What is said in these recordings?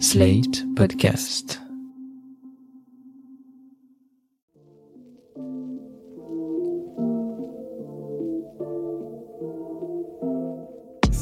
Slate Podcast.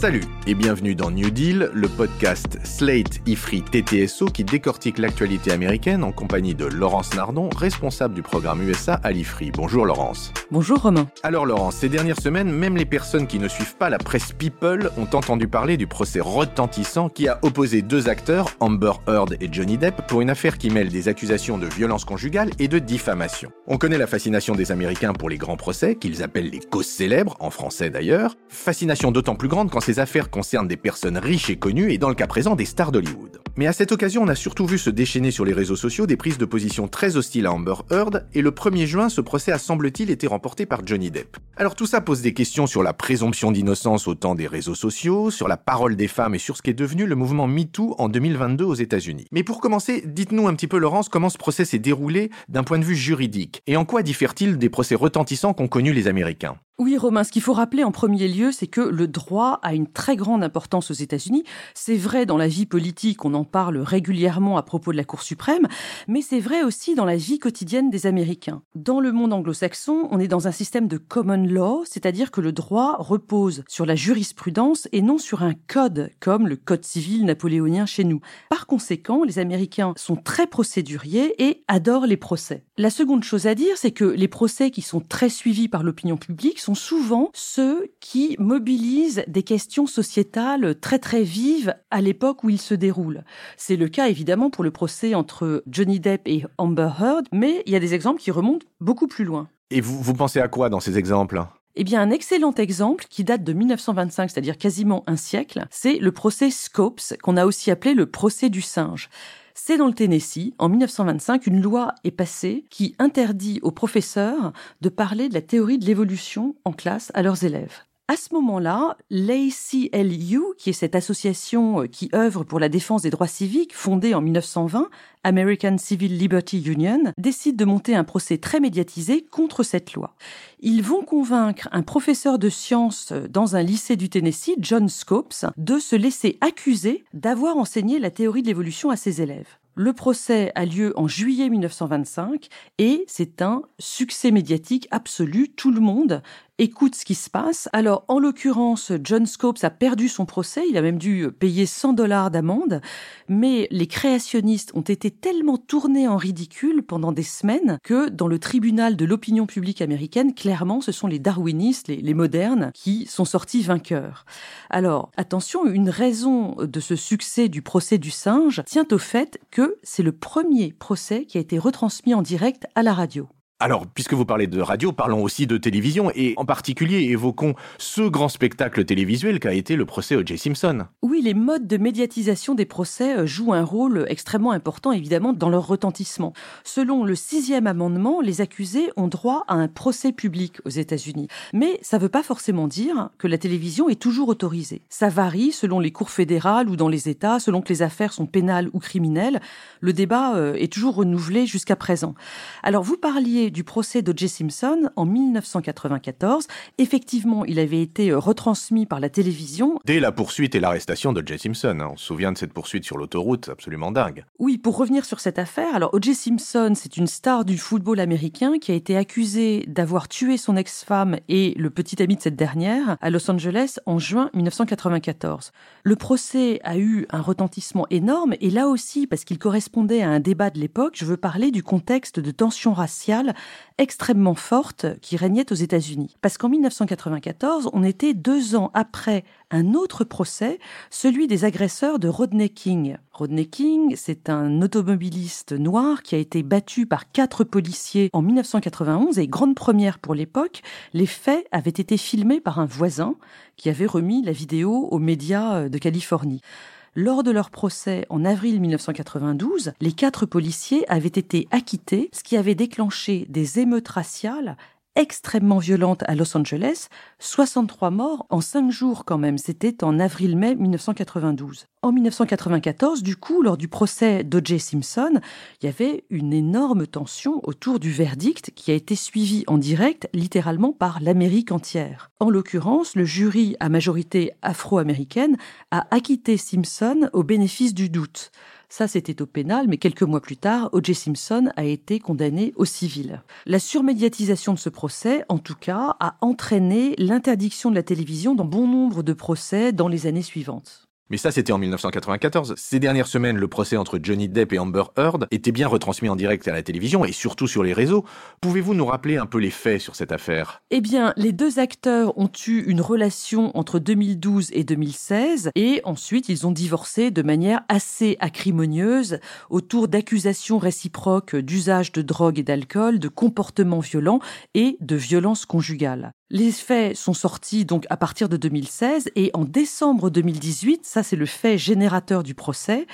Salut et bienvenue dans New Deal, le podcast Slate IFRI TTSO qui décortique l'actualité américaine en compagnie de Laurence Nardon, responsable du programme USA à l'IFRI. Bonjour Laurence. Bonjour Romain. Alors Laurence, ces dernières semaines, même les personnes qui ne suivent pas la presse People ont entendu parler du procès retentissant qui a opposé deux acteurs, Amber Heard et Johnny Depp, pour une affaire qui mêle des accusations de violence conjugale et de diffamation. On connaît la fascination des Américains pour les grands procès, qu'ils appellent les causes célèbres, en français d'ailleurs, fascination d'autant plus grande quand ces affaires concernent des personnes riches et connues et dans le cas présent des stars d'Hollywood. Mais à cette occasion, on a surtout vu se déchaîner sur les réseaux sociaux des prises de position très hostiles à Amber Heard et le 1er juin, ce procès a semble-t-il été remporté par Johnny Depp. Alors tout ça pose des questions sur la présomption d'innocence au temps des réseaux sociaux, sur la parole des femmes et sur ce qui est devenu le mouvement MeToo en 2022 aux États-Unis. Mais pour commencer, dites-nous un petit peu Laurence comment ce procès s'est déroulé d'un point de vue juridique? Et en quoi diffère-t-il des procès retentissants qu'ont connus les Américains? Oui, Romain, ce qu'il faut rappeler en premier lieu, c'est que le droit a une très grande importance aux États-Unis. C'est vrai dans la vie politique, on en parle régulièrement à propos de la Cour suprême, mais c'est vrai aussi dans la vie quotidienne des Américains. Dans le monde anglo-saxon, on est dans un système de common law, c'est-à-dire que le droit repose sur la jurisprudence et non sur un code, comme le code civil napoléonien chez nous. Par conséquent, les Américains sont très procéduriers et adorent les procès. La seconde chose à dire, c'est que les procès qui sont très suivis par l'opinion publique sont souvent ceux qui mobilisent des questions sociétales très très vives à l'époque où ils se déroulent. C'est le cas évidemment pour le procès entre Johnny Depp et Amber Heard, mais il y a des exemples qui remontent beaucoup plus loin. Et vous, vous pensez à quoi dans ces exemples? Eh bien, un excellent exemple qui date de 1925, c'est-à-dire quasiment un siècle, c'est le procès Scopes, qu'on a aussi appelé le procès du singe. C'est dans le Tennessee, en 1925, une loi est passée qui interdit aux professeurs de parler de la théorie de l'évolution en classe à leurs élèves. À ce moment-là, l'ACLU, qui est cette association euh, qui œuvre pour la défense des droits civiques, fondée en 1920, American Civil Liberty Union, décide de monter un procès très médiatisé contre cette loi. Ils vont convaincre un professeur de sciences euh, dans un lycée du Tennessee, John Scopes, de se laisser accuser d'avoir enseigné la théorie de l'évolution à ses élèves. Le procès a lieu en juillet 1925 et c'est un succès médiatique absolu. Tout le monde écoute ce qui se passe. Alors, en l'occurrence, John Scopes a perdu son procès, il a même dû payer 100 dollars d'amende, mais les créationnistes ont été tellement tournés en ridicule pendant des semaines que dans le tribunal de l'opinion publique américaine, clairement, ce sont les darwinistes, les, les modernes, qui sont sortis vainqueurs. Alors, attention, une raison de ce succès du procès du singe tient au fait que c'est le premier procès qui a été retransmis en direct à la radio. Alors, puisque vous parlez de radio, parlons aussi de télévision et en particulier évoquons ce grand spectacle télévisuel qu'a été le procès O.J. Simpson. Oui, les modes de médiatisation des procès euh, jouent un rôle extrêmement important évidemment dans leur retentissement. Selon le sixième amendement, les accusés ont droit à un procès public aux États-Unis. Mais ça ne veut pas forcément dire que la télévision est toujours autorisée. Ça varie selon les cours fédérales ou dans les États, selon que les affaires sont pénales ou criminelles. Le débat euh, est toujours renouvelé jusqu'à présent. Alors vous parliez du procès d'O.J. Simpson en 1994. Effectivement, il avait été euh, retransmis par la télévision. Dès la poursuite et l'arrestation d'O.J. Simpson, hein. on se souvient de cette poursuite sur l'autoroute, absolument dingue. Oui, pour revenir sur cette affaire, alors O.J. Simpson, c'est une star du football américain qui a été accusé d'avoir tué son ex-femme et le petit ami de cette dernière à Los Angeles en juin 1994. Le procès a eu un retentissement énorme et là aussi, parce qu'il correspondait à un débat de l'époque, je veux parler du contexte de tension raciale extrêmement forte qui régnait aux États-Unis. Parce qu'en 1994, on était deux ans après un autre procès, celui des agresseurs de Rodney King. Rodney King, c'est un automobiliste noir qui a été battu par quatre policiers en 1991 et grande première pour l'époque, les faits avaient été filmés par un voisin qui avait remis la vidéo aux médias de Californie. Lors de leur procès en avril 1992, les quatre policiers avaient été acquittés, ce qui avait déclenché des émeutes raciales extrêmement violentes à Los Angeles, 63 morts en 5 jours quand même, c'était en avril-mai 1992. En 1994, du coup, lors du procès d'O.J. Simpson, il y avait une énorme tension autour du verdict qui a été suivi en direct littéralement par l'Amérique entière. En l'occurrence, le jury à majorité afro-américaine a acquitté Simpson au bénéfice du doute. Ça, c'était au pénal, mais quelques mois plus tard, O.J. Simpson a été condamné au civil. La surmédiatisation de ce procès, en tout cas, a entraîné l'interdiction de la télévision dans bon nombre de procès dans les années suivantes. Mais ça, c'était en 1994. Ces dernières semaines, le procès entre Johnny Depp et Amber Heard était bien retransmis en direct à la télévision et surtout sur les réseaux. Pouvez-vous nous rappeler un peu les faits sur cette affaire? Eh bien, les deux acteurs ont eu une relation entre 2012 et 2016 et ensuite ils ont divorcé de manière assez acrimonieuse autour d'accusations réciproques d'usage de drogue et d'alcool, de comportements violents et de violences conjugales. Les faits sont sortis donc à partir de 2016 et en décembre 2018, ça c'est le fait générateur du procès,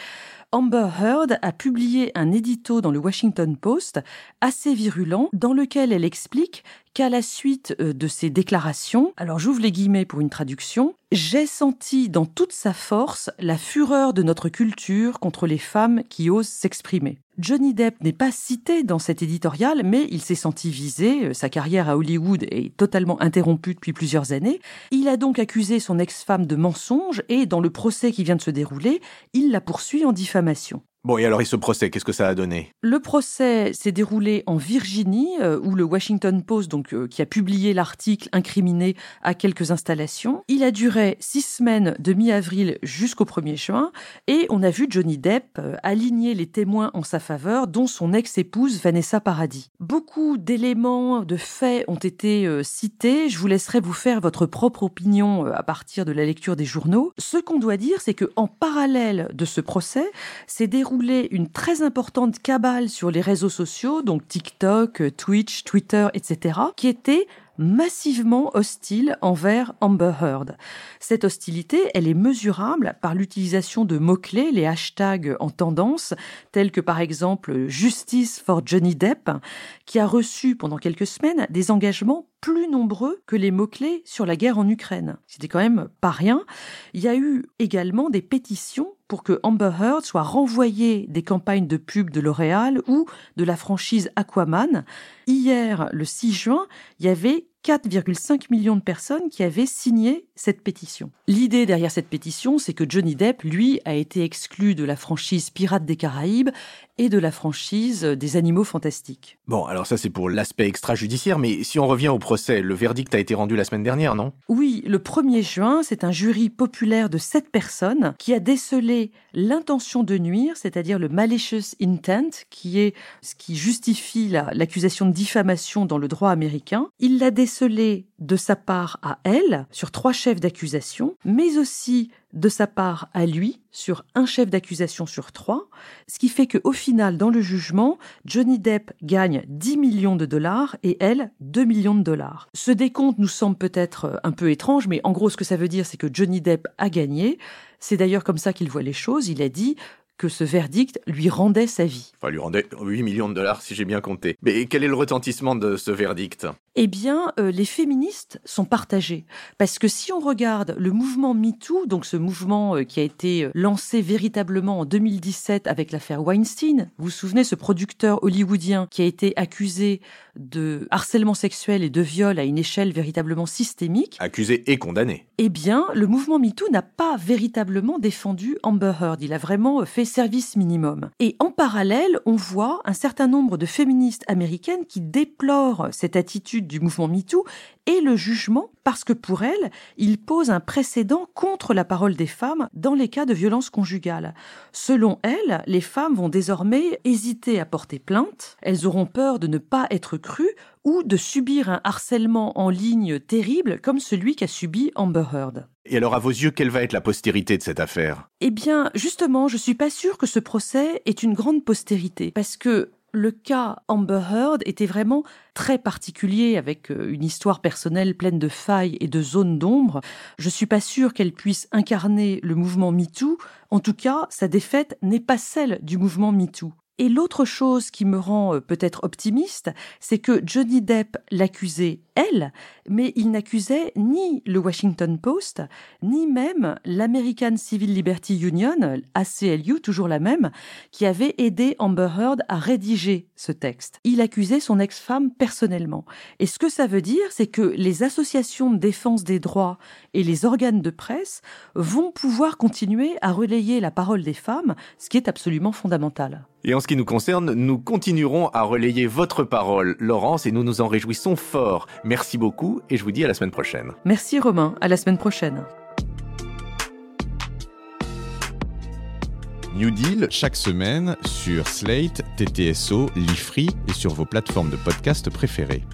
Amber Heard a publié un édito dans le Washington Post assez virulent dans lequel elle explique qu'à la suite euh, de ces déclarations, alors j'ouvre les guillemets pour une traduction, j'ai senti dans toute sa force la fureur de notre culture contre les femmes qui osent s'exprimer. Johnny Depp n'est pas cité dans cet éditorial, mais il s'est senti visé, euh, sa carrière à Hollywood est totalement interrompue depuis plusieurs années. Il a donc accusé son ex-femme de mensonge et dans le procès qui vient de se dérouler, il la poursuit en diffamation. Bon, et alors, et ce procès, qu'est-ce que ça a donné? Le procès s'est déroulé en Virginie, euh, où le Washington Post, donc euh, qui a publié l'article incriminé à quelques installations. Il a duré six semaines de mi-avril jusqu'au 1er juin, et on a vu Johnny Depp euh, aligner les témoins en sa faveur, dont son ex-épouse Vanessa Paradis. Beaucoup d'éléments, de faits ont été cités. Je vous laisserai vous faire votre propre opinion à partir de la lecture des journaux. Ce qu'on doit dire, c'est que en parallèle de ce procès, s'est déroulé une très importante cabale sur les réseaux sociaux, donc TikTok, Twitch, Twitter, etc., qui était massivement hostile envers Amber Heard. Cette hostilité, elle est mesurable par l'utilisation de mots-clés, les hashtags en tendance, tels que par exemple Justice for Johnny Depp, qui a reçu pendant quelques semaines des engagements plus nombreux que les mots-clés sur la guerre en Ukraine. C'était quand même pas rien. Il y a eu également des pétitions pour que Amber Heard soit renvoyée des campagnes de pub de L'Oréal ou de la franchise Aquaman. Hier, le 6 juin, il y avait 4,5 millions de personnes qui avaient signé cette pétition. L'idée derrière cette pétition, c'est que Johnny Depp, lui, a été exclu de la franchise Pirates des Caraïbes et de la franchise des Animaux Fantastiques. Bon, alors ça c'est pour l'aspect extrajudiciaire, mais si on revient au procès, le verdict a été rendu la semaine dernière, non? Oui, le 1er juin, c'est un jury populaire de sept personnes qui a décelé l'intention de nuire, c'est-à-dire le malicious intent, qui est ce qui justifie l'accusation de diffamation dans le droit américain. Il l'a décelé de sa part à elle sur trois chefs d'accusation, mais aussi de sa part à lui sur un chef d'accusation sur trois, ce qui fait qu'au final, dans le jugement, Johnny Depp gagne 10 millions de dollars et elle 2 millions de dollars. Ce décompte nous semble peut-être un peu étrange, mais en gros, ce que ça veut dire, c'est que Johnny Depp a gagné. C'est d'ailleurs comme ça qu'il voit les choses. Il a dit que ce verdict lui rendait sa vie. Enfin, lui rendait 8 millions de dollars si j'ai bien compté. Mais quel est le retentissement de ce verdict? Eh bien, euh, les féministes sont partagées. Parce que si on regarde le mouvement MeToo, donc ce mouvement euh, qui a été euh, lancé véritablement en 2017 avec l'affaire Weinstein, vous vous souvenez, ce producteur hollywoodien qui a été accusé de harcèlement sexuel et de viol à une échelle véritablement systémique. Accusé et condamné. Eh bien, le mouvement MeToo n'a pas véritablement défendu Amber Heard. Il a vraiment fait service minimum. Et en parallèle, on voit un certain nombre de féministes américaines qui déplorent cette attitude du mouvement MeToo et le jugement parce que pour elle, il pose un précédent contre la parole des femmes dans les cas de violence conjugale. Selon elle, les femmes vont désormais hésiter à porter plainte, elles auront peur de ne pas être crues ou de subir un harcèlement en ligne terrible comme celui qu'a subi Amber Heard. Et alors, à vos yeux, quelle va être la postérité de cette affaire? Eh bien, justement, je suis pas sûre que ce procès ait une grande postérité, parce que le cas Amber Heard était vraiment très particulier avec euh, une histoire personnelle pleine de failles et de zones d'ombre. Je suis pas sûre qu'elle puisse incarner le mouvement MeToo. En tout cas, sa défaite n'est pas celle du mouvement MeToo. Et l'autre chose qui me rend euh, peut-être optimiste, c'est que Johnny Depp l'accusait, elle, mais il n'accusait ni le Washington Post, ni même l'American Civil Liberty Union, ACLU, toujours la même, qui avait aidé Amber Heard à rédiger ce texte. Il accusait son ex-femme personnellement. Et ce que ça veut dire, c'est que les associations de défense des droits et les organes de presse vont pouvoir continuer à relayer la parole des femmes, ce qui est absolument fondamental. Et en ce qui nous concerne, nous continuerons à relayer votre parole, Laurence, et nous nous en réjouissons fort. Merci beaucoup et je vous dis à la semaine prochaine. Merci Romain, à la semaine prochaine. New Deal chaque semaine sur Slate, TTSO, Lifree et sur vos plateformes de podcast préférées.